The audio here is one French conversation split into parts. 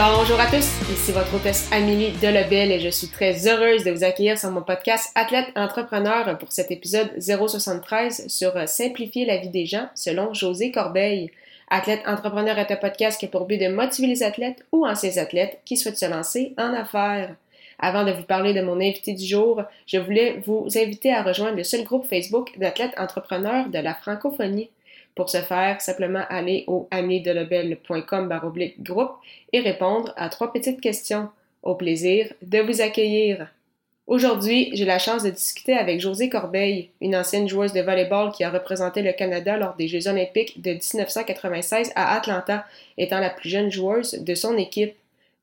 Bonjour à tous, ici votre hôtesse Amélie Delebel et je suis très heureuse de vous accueillir sur mon podcast Athlète Entrepreneur pour cet épisode 073 sur Simplifier la vie des gens selon José Corbeil. Athlète Entrepreneur est un podcast qui a pour but de motiver les athlètes ou anciens athlètes qui souhaitent se lancer en affaires. Avant de vous parler de mon invité du jour, je voulais vous inviter à rejoindre le seul groupe Facebook d'athlètes entrepreneurs de la francophonie. Pour ce faire, simplement aller au amidelebel.com groupe et répondre à trois petites questions. Au plaisir de vous accueillir. Aujourd'hui, j'ai la chance de discuter avec Josée Corbeil, une ancienne joueuse de volleyball qui a représenté le Canada lors des Jeux olympiques de 1996 à Atlanta, étant la plus jeune joueuse de son équipe.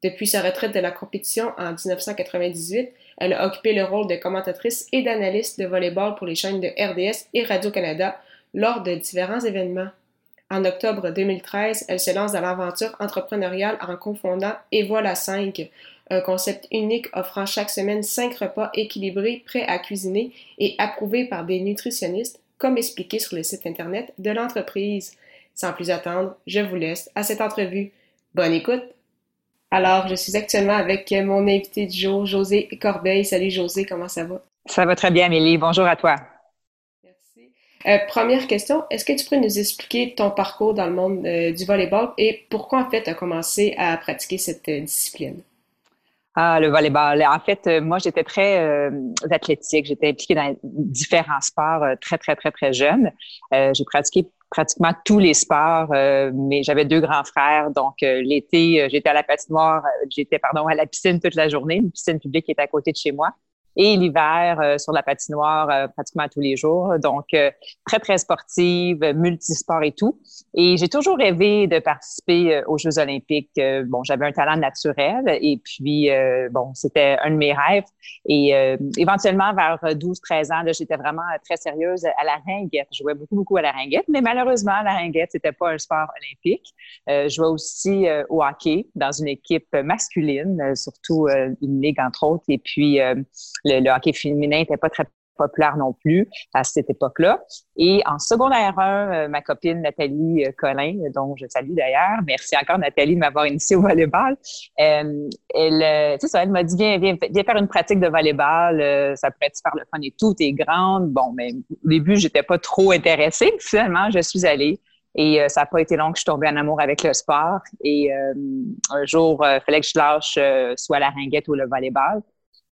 Depuis sa retraite de la compétition en 1998, elle a occupé le rôle de commentatrice et d'analyste de volleyball pour les chaînes de RDS et Radio-Canada lors de différents événements. En octobre 2013, elle se lance dans l'aventure entrepreneuriale en confondant Et voilà 5, un concept unique offrant chaque semaine 5 repas équilibrés, prêts à cuisiner et approuvés par des nutritionnistes, comme expliqué sur le site internet de l'entreprise. Sans plus attendre, je vous laisse à cette entrevue. Bonne écoute! Alors, je suis actuellement avec mon invité du jour, José Corbeil. Salut José, comment ça va? Ça va très bien, Amélie. Bonjour à toi. Euh, première question, est-ce que tu pourrais nous expliquer ton parcours dans le monde euh, du volleyball et pourquoi en fait tu as commencé à pratiquer cette euh, discipline? Ah, le volleyball. En fait, moi, j'étais très athlétique. J'étais impliquée dans différents sports très, très, très, très jeune. J'ai pratiqué pratiquement tous les sports, mais j'avais deux grands frères. Donc, l'été, j'étais à la patinoire, j'étais, pardon, à la piscine toute la journée, une piscine publique qui est à côté de chez moi et l'hiver euh, sur la patinoire euh, pratiquement tous les jours. Donc, euh, très, très sportive, multisport et tout. Et j'ai toujours rêvé de participer aux Jeux olympiques. bon, j'avais un talent naturel et puis, bon, c'était un de mes rêves. Et éventuellement, vers 12-13 ans, j'étais vraiment très sérieuse à la ringuette. Je jouais beaucoup, beaucoup à la ringuette, mais malheureusement, la ringuette, c'était pas un sport olympique. je jouais aussi au hockey dans une équipe masculine, surtout une ligue, entre autres. Et puis, le, hockey féminin n'était pas très populaire non plus à cette époque-là. Et en secondaire 1, euh, ma copine Nathalie euh, Collin, dont je salue d'ailleurs, merci encore Nathalie de m'avoir initiée au volleyball, euh, elle, ça, elle m'a dit, viens, viens, viens, faire une pratique de volleyball, ça pourrait être super le fun et tout, t'es grande. Bon, mais au début, j'étais pas trop intéressée. Finalement, je suis allée. Et ça n'a pas été long que je suis tombée en amour avec le sport. Et un jour, il fallait que je lâche soit la ringuette ou le volleyball.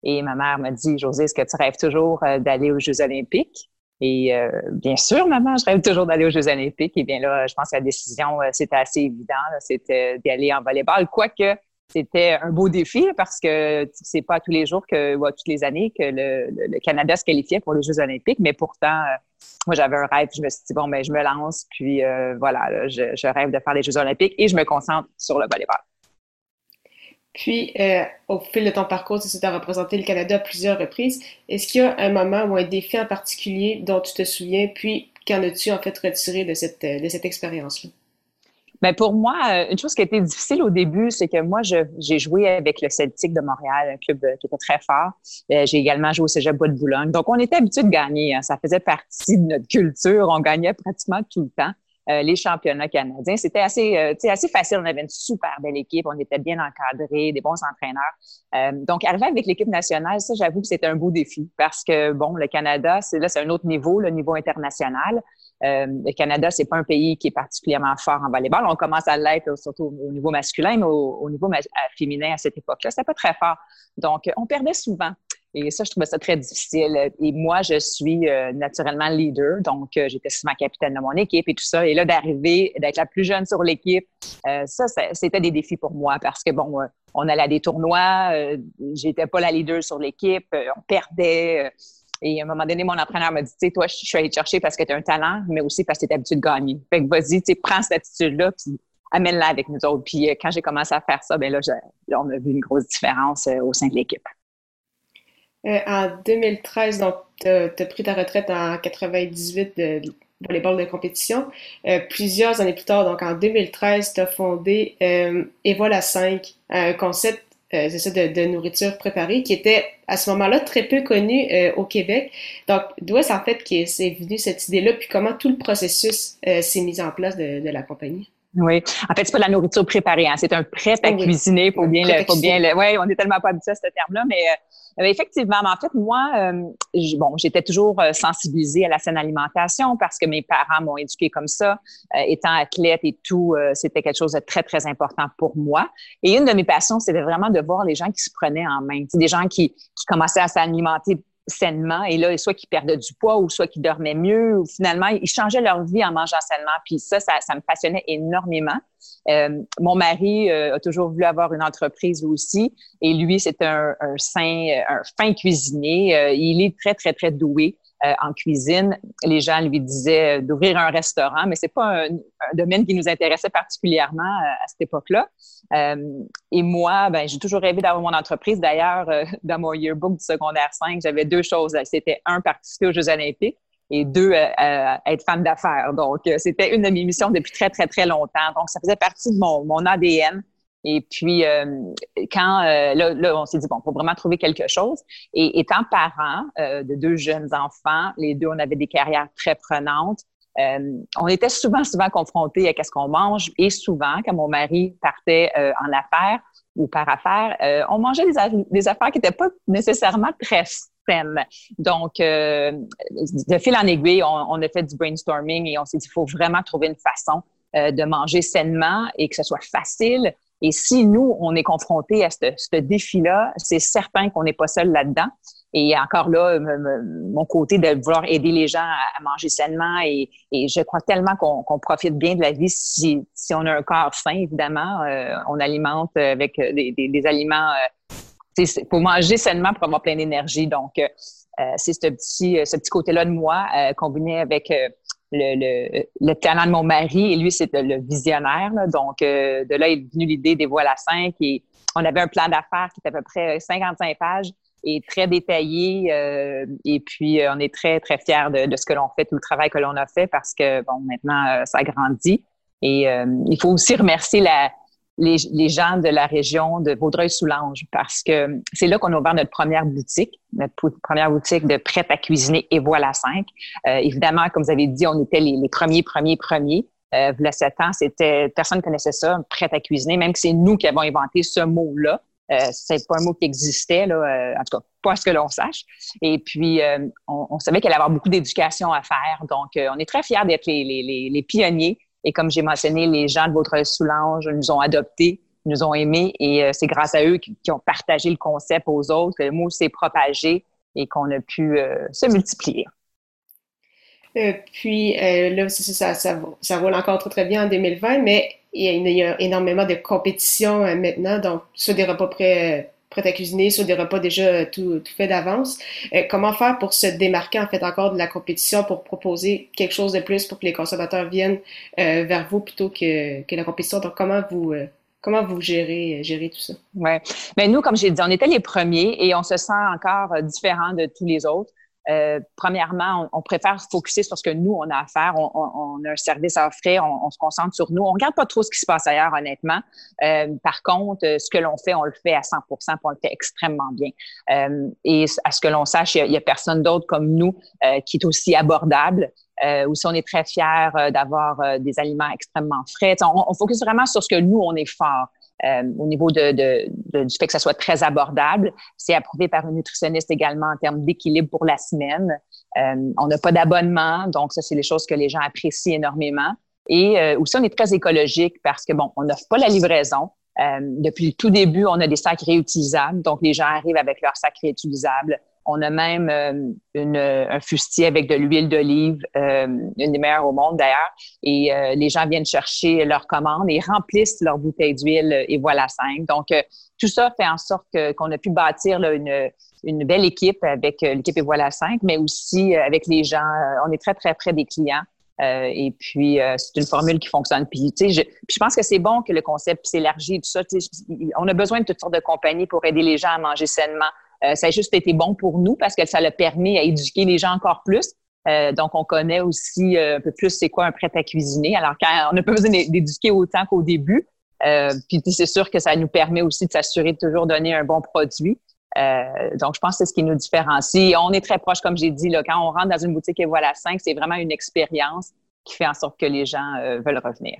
Et ma mère m'a dit, José, est-ce que tu rêves toujours euh, d'aller aux Jeux olympiques? Et euh, bien sûr, maman, je rêve toujours d'aller aux Jeux olympiques. Et bien là, je pense que la décision, euh, c'était assez évident, c'était d'y aller en volleyball. Quoique, c'était un beau défi parce que c'est pas tous les jours que, ou toutes les années que le, Canada se qualifiait pour les Jeux olympiques. Mais pourtant, moi, j'avais un rêve. Je me suis dit, bon, ben, je me lance. Puis voilà, je, je, rêve de faire les Jeux olympiques et je me concentre sur le volleyball. Puis, euh, au fil de ton parcours, tu as représenté le Canada à plusieurs reprises. Est-ce qu'il y a un moment ou un défi en particulier dont tu te souviens, puis qu'en as-tu en fait retiré de cette, expérience-là? Bien, pour moi, euh, une chose qui a été difficile au début, c'est que moi, j'ai joué avec le Celtic de Montréal, un club euh, qui était très fort. J'ai également joué au Cégep Bois de Boulogne. Donc, on était habitué de gagner. Hein. Ça faisait partie de notre culture. On gagnait pratiquement tout le temps. Euh, les championnats canadiens. C'était assez, euh, assez facile. On avait une super belle équipe. On était bien encadrés, des bons entraîneurs. Euh, donc, arriver avec l'équipe nationale, ça, j'avoue que c'était un beau défi parce que, bon, le Canada, c'est là, c'est un autre niveau, le niveau international. le Canada, c'est pas un pays qui est particulièrement fort en volleyball. On commence à l'être surtout au niveau masculin, mais au, au niveau féminin à cette époque-là, c'était pas très fort. Donc, on perdait souvent. Et ça, je trouvais ça très difficile. Et moi, je suis euh, naturellement leader, donc euh, j'étais souvent capitaine de mon équipe et tout ça. Et là, d'arriver, d'être la plus jeune sur l'équipe, euh, ça, c'était des défis pour moi parce que, bon, on allait à des tournois, j'étais pas la leader sur l'équipe, on perdait. et à un moment donné, mon entraîneur m'a dit, tu sais, toi, je suis allée te chercher parce que tu as un talent, mais aussi parce que tu es habitué de gagner. Fait que vas-y, tu prends cette attitude-là, puis amène-la avec nous autres. Puis quand j'ai commencé à faire ça, ben là, on a vu une grosse différence au sein de l'équipe. En 2013, donc, tu as, pris ta retraite en 98 de, volleyball de compétition. plusieurs années plus tard, donc en 2013, tu as fondé euh, Et voilà 5, un concept euh, c'est ça, de, nourriture préparée, qui était à ce moment-là très peu connu euh, au Québec. Donc, d'où est-ce en fait que c'est venu cette idée-là, puis comment tout le processus euh, s'est mis en place de, de la compagnie? Oui. En fait, c'est pas de la nourriture préparée, hein. c'est un prêt à cuisiner. Faut bien le, faut bien le, ouais, on est tellement pas habitué à ce terme-là, mais euh, effectivement, en fait, moi, euh, bon, j'étais toujours euh, sensibilisée à la saine alimentation parce que mes parents m'ont éduquée comme ça. étant athlète et tout, c'était quelque chose de très, très important pour moi. Et une de mes passions, c'était vraiment de voir les gens qui se prenaient en main. Des gens qui, qui commençaient à s'alimenter sainement. Et là, soit qu'ils perdaient du poids ou soit qu'ils dormaient mieux ou finalement, ils changeaient leur vie en mangeant sainement. Puis ça, ça, me passionnait énormément. Euh, mon mari euh, a toujours voulu avoir une entreprise aussi. Et lui, c'est un, un, un fin cuisinier. Euh, il est très, très, très doué. Euh, en cuisine. Les gens lui disaient d'ouvrir un restaurant, mais c'est pas un, domaine qui nous intéressait particulièrement euh, à cette époque-là. Euh, et moi, ben, j'ai toujours rêvé d'avoir mon entreprise. D'ailleurs, dans mon yearbook du secondaire 5, j'avais deux choses. C'était un, participer aux Jeux olympiques et deux, être femme d'affaires. Donc, c'était une de mes missions depuis très, très, très longtemps. Donc, ça faisait partie de mon, mon ADN. Et puis, euh, quand euh, là, là, on s'est dit, bon, faut vraiment trouver quelque chose. Et étant parent euh, de deux jeunes enfants, les deux, on avait des carrières très prenantes. on était souvent, souvent confrontés à qu'est-ce qu'on mange. Et souvent, quand mon mari partait en affaires ou par affaires, on mangeait des, des affaires qui n'étaient pas nécessairement très saines. Donc, de fil en aiguille, on, on, a fait du brainstorming et on s'est dit, il faut vraiment trouver une façon de manger sainement et que ce soit facile, et si nous, on est confronté à ce, défi-là, c'est certain qu'on n'est pas seul là-dedans. Et encore là, mon côté de vouloir aider les gens à, manger sainement et, je crois tellement qu'on profite bien de la vie si, si on a un corps sain, évidemment. Euh, on alimente avec des, des, aliments. Il euh, faut manger sainement pour avoir plein d'énergie. Donc, euh, c'est ce petit, ce petit côté-là de moi combiné avec le, le, talent de mon mari et lui, c'est le, visionnaire. Donc, euh, de là est venue l'idée des voiles à 5 et on avait un plan d'affaires qui était à peu près 55 pages et très détaillé. Euh, et puis, euh, on est très, très fiers de, de ce que l'on fait, tout le travail que l'on a fait parce que, bon, maintenant, ça grandit. Et il faut aussi remercier la, les, les, gens de la région de Vaudreuil-Soulanges parce que c'est là qu'on a ouvert notre première boutique, notre première boutique de prêt à cuisiner et voilà cinq. Euh, évidemment, comme vous avez dit, on était les, les premiers, premiers, premiers. Euh, il sept ans, c'était personne ne connaissait ça, prêt à cuisiner, même que c'est nous qui avons inventé ce mot-là. Euh, c'est pas un mot qui existait, là, euh, en tout cas, pas ce que l'on sache. Et puis, euh, on, on, savait qu'elle allait avoir beaucoup d'éducation à faire. Donc, on est très fiers d'être les, les, les, pionniers et comme j'ai mentionné, les gens de votre Soulange nous ont adoptés, nous ont aimés et euh, c'est grâce à eux qui, ont partagé le concept aux autres, que le mot s'est propagé et qu'on a pu euh, se multiplier. Euh, puis là, ça, ça, roule encore très, très bien en 2020, mais il y a, énormément de compétitions maintenant, donc soit des repas près prêt à cuisiner sur des repas déjà tout, tout fait d'avance. Euh, comment faire pour se démarquer en fait encore de la compétition pour proposer quelque chose de plus pour que les consommateurs viennent euh, vers vous plutôt que, que la compétition? Donc comment vous euh, comment vous gérez, gérez tout ça? Oui. Mais nous, comme j'ai dit, on était les premiers et on se sent encore différent de tous les autres. Euh, premièrement, on, préfère se focuser sur ce que nous, on a à faire. On, on, a un service à offrir, on, se concentre sur nous. On regarde pas trop ce qui se passe ailleurs, honnêtement. Euh, par contre, ce que l'on fait, on le fait à 100 puis on le fait extrêmement bien. Euh, et à ce que l'on sache, il y, a, personne d'autre comme nous euh, qui est aussi abordable. Euh, ou si on est très fier d'avoir des aliments extrêmement frais. On, on focus vraiment sur ce que nous, on est fort. Euh, au niveau de, de, du fait que ça soit très abordable. C'est approuvé par une nutritionniste également en termes d'équilibre pour la semaine. Euh, on n'a pas d'abonnement, donc ça, c'est les choses que les gens apprécient énormément. Et euh, aussi, on est très écologique parce que, bon, on n'offre pas la livraison. Euh, depuis le tout début, on a des sacs réutilisables. Donc, les gens arrivent avec leurs sacs réutilisables. On a même euh, une, un fustier avec de l'huile d'olive, euh, une des meilleures au monde d'ailleurs. Et euh, les gens viennent chercher leur commande et remplissent leur bouteille d'huile et voilà cinq. Donc, tout ça fait en sorte qu'on a pu bâtir une, une belle équipe avec l'équipe et voilà cinq, mais aussi avec les gens. on est très, très près des clients. et puis, c'est une formule qui fonctionne. Puis, je, je pense que c'est bon que le concept s'élargit, tout ça. On a besoin de toutes sortes de compagnies pour aider les gens à manger sainement. Ça a juste été bon pour nous parce que ça l'a permis à éduquer les gens encore plus. donc, on connaît aussi un peu plus c'est quoi un prêt à cuisiner. Alors, quand on n'a pas besoin d'éduquer autant qu'au début, euh, puis c'est sûr que ça nous permet aussi de s'assurer de toujours donner un bon produit. Euh, donc, je pense que c'est ce qui nous différencie. On est très proche, comme j'ai dit, là, quand on rentre dans une boutique et voilà 5, c'est vraiment une expérience qui fait en sorte que les gens euh, veulent revenir.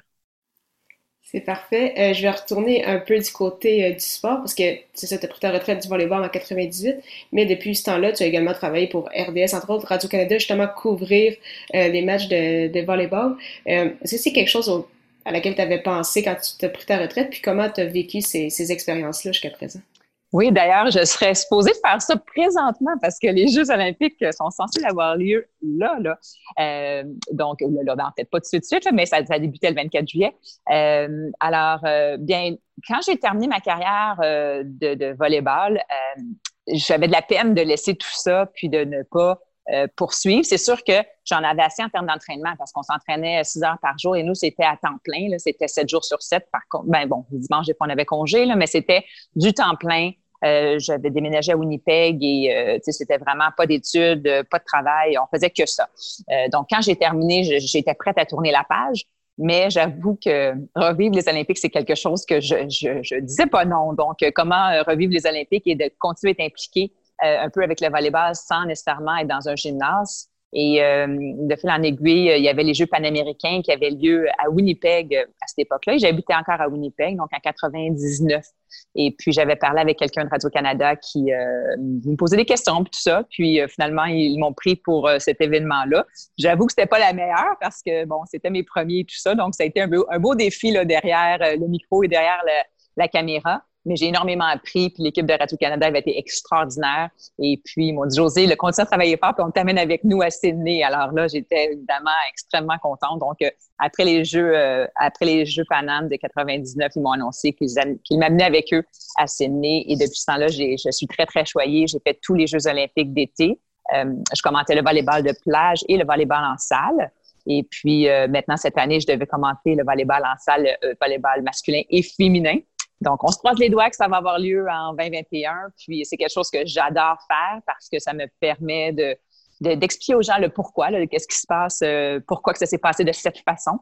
C'est parfait. je vais retourner un peu du côté du sport parce que c'est ça, tu as pris ta retraite du volleyball en 98, mais depuis ce temps-là, tu as également travaillé pour RDS, entre autres Radio-Canada, justement couvrir les matchs de, de volleyball. Est-ce que c'est quelque chose à laquelle tu avais pensé quand tu t'as pris ta retraite, puis comment tu as vécu ces, ces expériences-là jusqu'à présent? Oui, d'ailleurs, je serais supposée faire ça présentement parce que les Jeux olympiques sont censés avoir lieu là, là. Euh, donc, là, ben, peut-être pas tout de suite, mais ça, ça débutait le 24 juillet. Euh, alors, euh, bien, quand j'ai terminé ma carrière euh, de, de volleyball, euh, j'avais de la peine de laisser tout ça, puis de ne pas euh, poursuivre. C'est sûr que j'en avais assez en termes d'entraînement parce qu'on s'entraînait six heures par jour et nous, c'était à temps plein. C'était sept jours sur sept. Par contre, ben bon, dimanche, on avait congé, là, mais c'était du temps plein. Euh, j'avais déménagé à Winnipeg et euh, c'était vraiment pas d'études, pas de travail, on faisait que ça. Euh, donc, quand j'ai terminé, j'étais prête à tourner la page, mais j'avoue que revivre les Olympiques, c'est quelque chose que je, je, je disais pas non. Donc, comment revivre les Olympiques et de continuer à être impliqué euh, un peu avec le volleyball sans nécessairement être dans un gymnase. Et euh, de fil en aiguille, il y avait les Jeux panaméricains qui avaient lieu à Winnipeg euh, à cette époque-là. J'habitais encore à Winnipeg, donc en 99. Et puis, j'avais parlé avec quelqu'un de Radio-Canada qui me posait des questions, puis tout ça. Puis, finalement, ils m'ont pris pour cet événement-là. J'avoue que c'était pas la meilleure parce que, bon, c'était mes premiers et tout ça. Donc, ça a été un beau, un beau défi là, derrière le micro et derrière la caméra mais j'ai énormément appris. Puis l'équipe de Radio-Canada avait été extraordinaire. Et puis, ils m'ont dit, José, le continue à travailler fort, puis on t'amène avec nous à Sydney. Alors là, j'étais évidemment extrêmement contente. Donc, euh, après les Jeux, euh, après les Jeux Paname de 99, ils m'ont annoncé qu'ils m'amenaient avec eux à Sydney. Et depuis ce temps-là, je suis très, très choyée. J'ai fait tous les Jeux olympiques d'été. Euh, je commentais le volleyball de plage et le volleyball en salle. Et puis maintenant, cette année, je devais commenter le volleyball en salle, le volleyball masculin et féminin. Donc, on se croise les doigts que ça va avoir lieu en 2021. Puis, c'est quelque chose que j'adore faire parce que ça me permet de, d'expliquer aux gens le pourquoi, qu'est-ce qui se passe, euh, pourquoi que ça s'est passé de cette façon,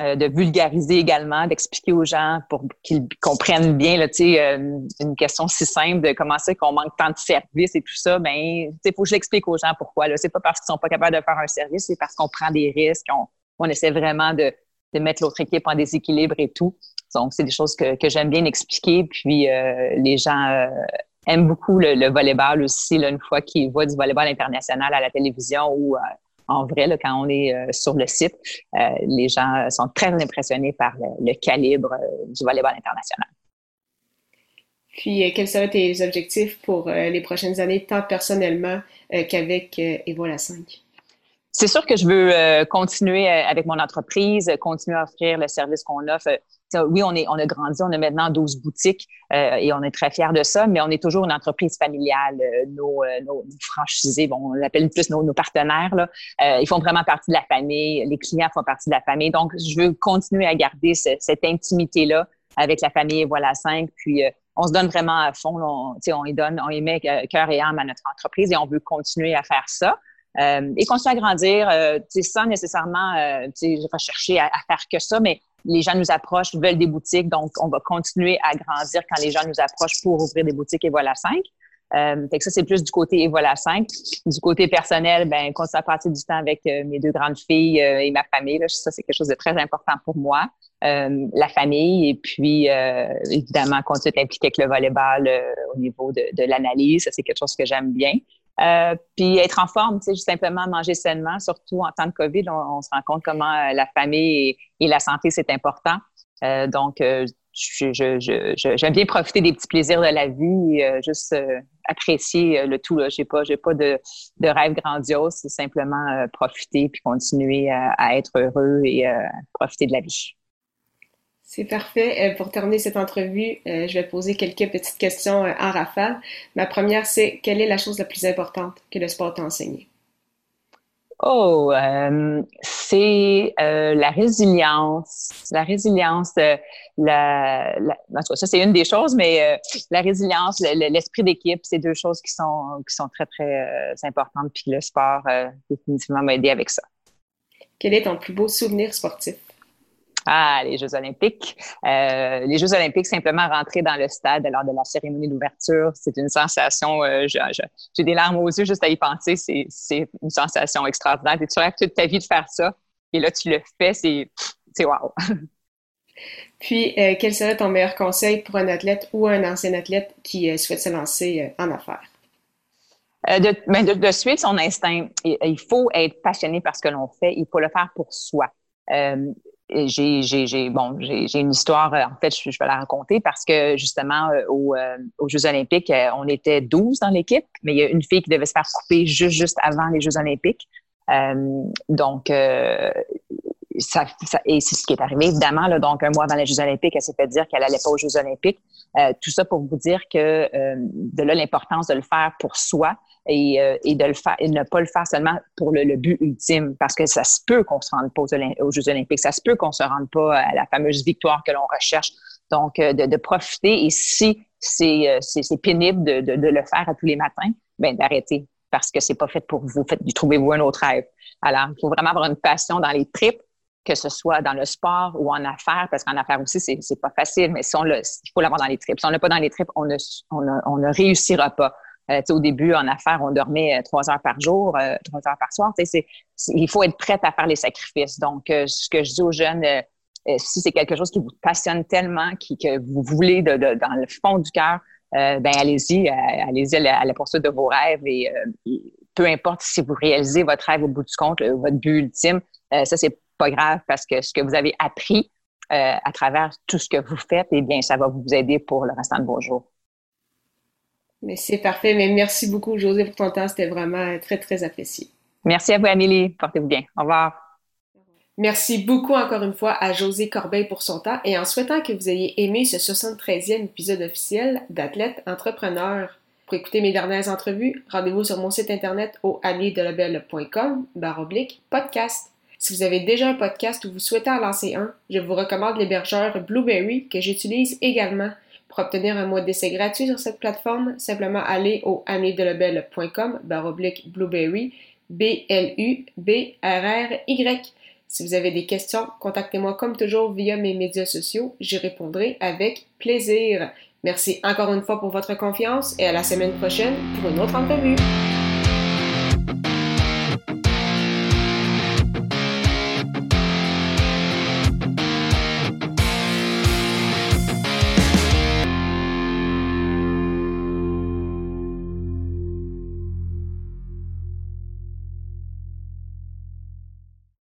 euh, de vulgariser également, d'expliquer aux gens pour qu'ils comprennent bien, là, euh, une question si simple de comment c'est qu'on manque tant de services et tout ça, ben, il faut que je l'explique aux gens pourquoi. C'est pas parce qu'ils sont pas capables de faire un service, c'est parce qu'on prend des risques, on, on essaie vraiment de, de mettre l'autre équipe en déséquilibre et tout. Donc, c'est des choses que, que j'aime bien expliquer. Puis, euh, les gens euh, aiment beaucoup le, le volleyball aussi, là, une fois qu'ils voient du volleyball international à la télévision ou euh, en vrai, là, quand on est sur le site, les gens sont très impressionnés par le, calibre du volleyball international. Puis, quels seraient tes objectifs pour les prochaines années, tant personnellement qu'avec Evola 5? C'est sûr que je veux continuer avec mon entreprise, continuer à offrir le service qu'on offre oui, on, est, on a grandi, on a maintenant 12 boutiques euh, et on est très fiers de ça, mais on est toujours une entreprise familiale. Euh, nos, euh, nos, franchisés, bon, on l'appelle plus nos, nos partenaires, là, ils font vraiment partie de la famille, les clients font partie de la famille. Donc, je veux continuer à garder cette intimité-là avec la famille Voilà 5, puis on se donne vraiment à fond, on, on y donne, on y met cœur et âme à notre entreprise et on veut continuer à faire ça. et continuer à grandir, euh, sans nécessairement euh, rechercher à, à, faire que ça, mais les gens nous approchent, veulent des boutiques, donc on va continuer à grandir quand les gens nous approchent pour ouvrir des boutiques et voilà 5. Euh, fait que ça, c'est plus du côté et voilà 5. Du côté personnel, ben, continuer à passer du temps avec euh, mes deux grandes filles euh, et ma famille. Ça, c'est quelque chose de très important pour moi. Euh, la famille et puis, évidemment, continuer à impliquer avec le volleyball au niveau de, de l'analyse. Ça, c'est quelque chose que j'aime bien. Euh, puis être en forme, tu sais, simplement manger sainement, surtout en temps de COVID, on, se rend compte comment euh, la famille et, la santé, c'est important. Euh, donc, euh, j'aime je, bien profiter des petits plaisirs de la vie, et, juste apprécier le tout. J'ai pas, j'ai pas de, de rêve grandiose, c'est simplement profiter puis continuer à, à, être heureux et profiter de la vie. C'est parfait. Euh, pour terminer cette entrevue, euh, je vais poser quelques petites questions euh, en rafale. Ma première, c'est quelle est la chose la plus importante que le sport t'a enseigné? Oh, euh, c'est euh, la résilience. La résilience, euh, la, en tout cas, ça, c'est une des choses, mais la résilience, l'esprit d'équipe, c'est deux choses qui sont, qui sont très, très importantes. Puis le sport, définitivement, m'a aidé avec ça. Quel est ton plus beau souvenir sportif? Ah, les Jeux olympiques. Euh, les Jeux olympiques, simplement rentrer dans le stade lors de la cérémonie d'ouverture, c'est une sensation, euh, j'ai des larmes aux yeux juste à y penser, c'est une sensation extraordinaire. Tu rêves toute ta vie de faire ça, et là, tu le fais, c'est wow. Puis, euh, quel serait ton meilleur conseil pour un athlète ou un ancien athlète qui souhaite se lancer en affaires? De, ben de, de, suivre son instinct. Il, faut être passionné par ce que l'on fait. Il faut le faire pour soi j'ai, j'ai, bon, j'ai, une histoire, euh, en fait, je, vais la raconter parce que justement, euh, euh, aux, Jeux olympiques, on était 12 dans l'équipe, mais il y a une fille qui devait se faire couper juste, juste avant les Jeux olympiques. donc, ça, et c'est ce qui est arrivé, évidemment. Là, donc, un mois avant les Jeux olympiques, elle s'est fait dire qu'elle allait pas aux Jeux olympiques. tout ça pour vous dire que de là, l'importance de le faire pour soi, et, euh, et, de le faire ne pas le faire seulement pour le, but ultime parce que ça se peut qu'on se rende pas aux, Jeux olympiques, ça se peut qu'on se rende pas à la fameuse victoire que l'on recherche. Donc, euh, de, de, profiter et si c'est euh, pénible de, de, de, le faire à tous les matins, ben d'arrêter parce que c'est pas fait pour vous. Faites, trouvez-vous un autre rêve. Alors, il faut vraiment avoir une passion dans les tripes que ce soit dans le sport ou en affaires, parce qu'en affaires aussi, c'est, c'est pas facile, mais si on le, il faut l'avoir dans les tripes. Si on l'a pas dans les tripes, on ne, on ne réussira pas. Euh, au début, en affaires, on dormait euh, trois heures par jour, euh, trois heures par soir. C'est, il faut être prête à faire les sacrifices. Donc, ce que je dis aux jeunes, si c'est quelque chose qui vous passionne tellement, qui, que vous voulez de, dans le fond du cœur, ben allez-y, allez-y à la, poursuite de vos rêves et, peu importe si vous réalisez votre rêve au bout du compte, votre but ultime, ça c'est pas grave parce que ce que vous avez appris à travers tout ce que vous faites, eh bien, ça va vous aider pour le restant de vos jours. Mais c'est parfait. Mais merci beaucoup, José, pour ton temps. C'était vraiment très, très apprécié. Merci à vous, Amélie. Portez-vous bien. Au revoir. Merci beaucoup encore une fois à José Corbeil pour son temps et en souhaitant que vous ayez aimé ce 73e épisode officiel d'Athlète Entrepreneur. Pour écouter mes dernières entrevues, rendez-vous sur mon site internet au baroblique podcast. Si vous avez déjà un podcast ou vous souhaitez en lancer un, je vous recommande l'hébergeur Blueberry que j'utilise également. Pour obtenir un mois d'essai gratuit sur cette plateforme, simplement aller au amiedelebel.com baroblique blueberry B-L-U-B-R-R-Y. Si vous avez des questions, contactez-moi comme toujours via mes médias sociaux. J'y répondrai avec plaisir. Merci encore une fois pour votre confiance et à la semaine prochaine pour une autre entrevue.